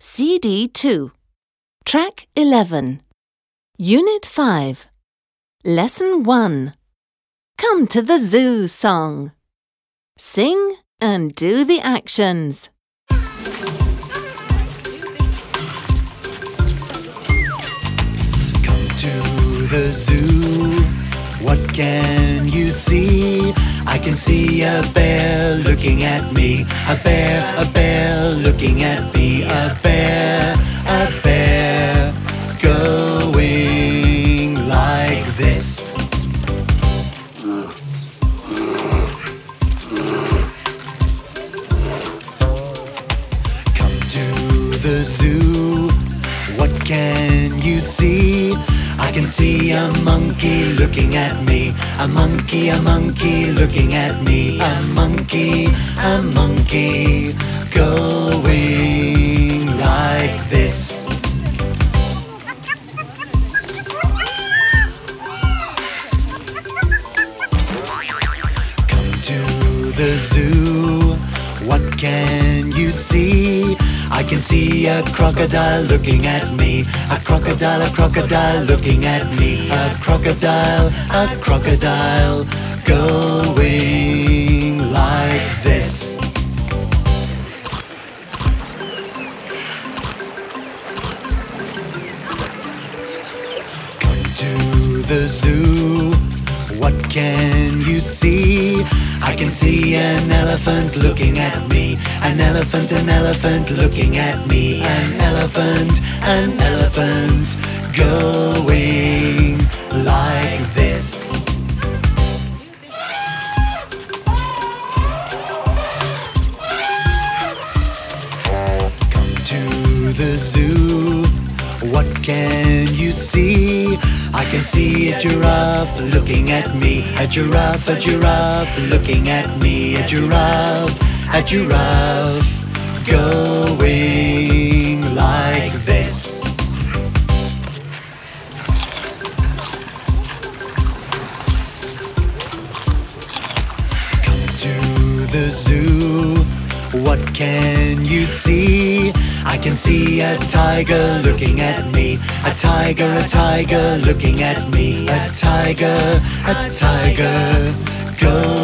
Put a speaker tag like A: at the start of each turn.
A: CD 2, Track 11, Unit 5, Lesson 1. Come to the zoo song. Sing and do the actions.
B: Come to the zoo. What can you see? I can see a bear looking at me. A bear, a bear looking at me. A bear, a bear going like this. Come to the zoo. What can you see? I can see a monkey looking at me. A monkey, a monkey looking at me. A monkey, a monkey the zoo. What can you see? I can see a crocodile looking at me. A crocodile, a crocodile looking at me. A crocodile, a crocodile going like this. Come to the zoo. What can you see? I can see an elephant looking at me. An elephant, an elephant looking at me. An elephant, an elephant going like this. Come to the zoo. What can you see? I can see a giraffe looking at me. A giraffe, a giraffe looking at me. A giraffe, a giraffe going like this. Come to the zoo. What can you see? Can see a tiger looking at me. A tiger, a tiger looking at me. A tiger, a tiger. Go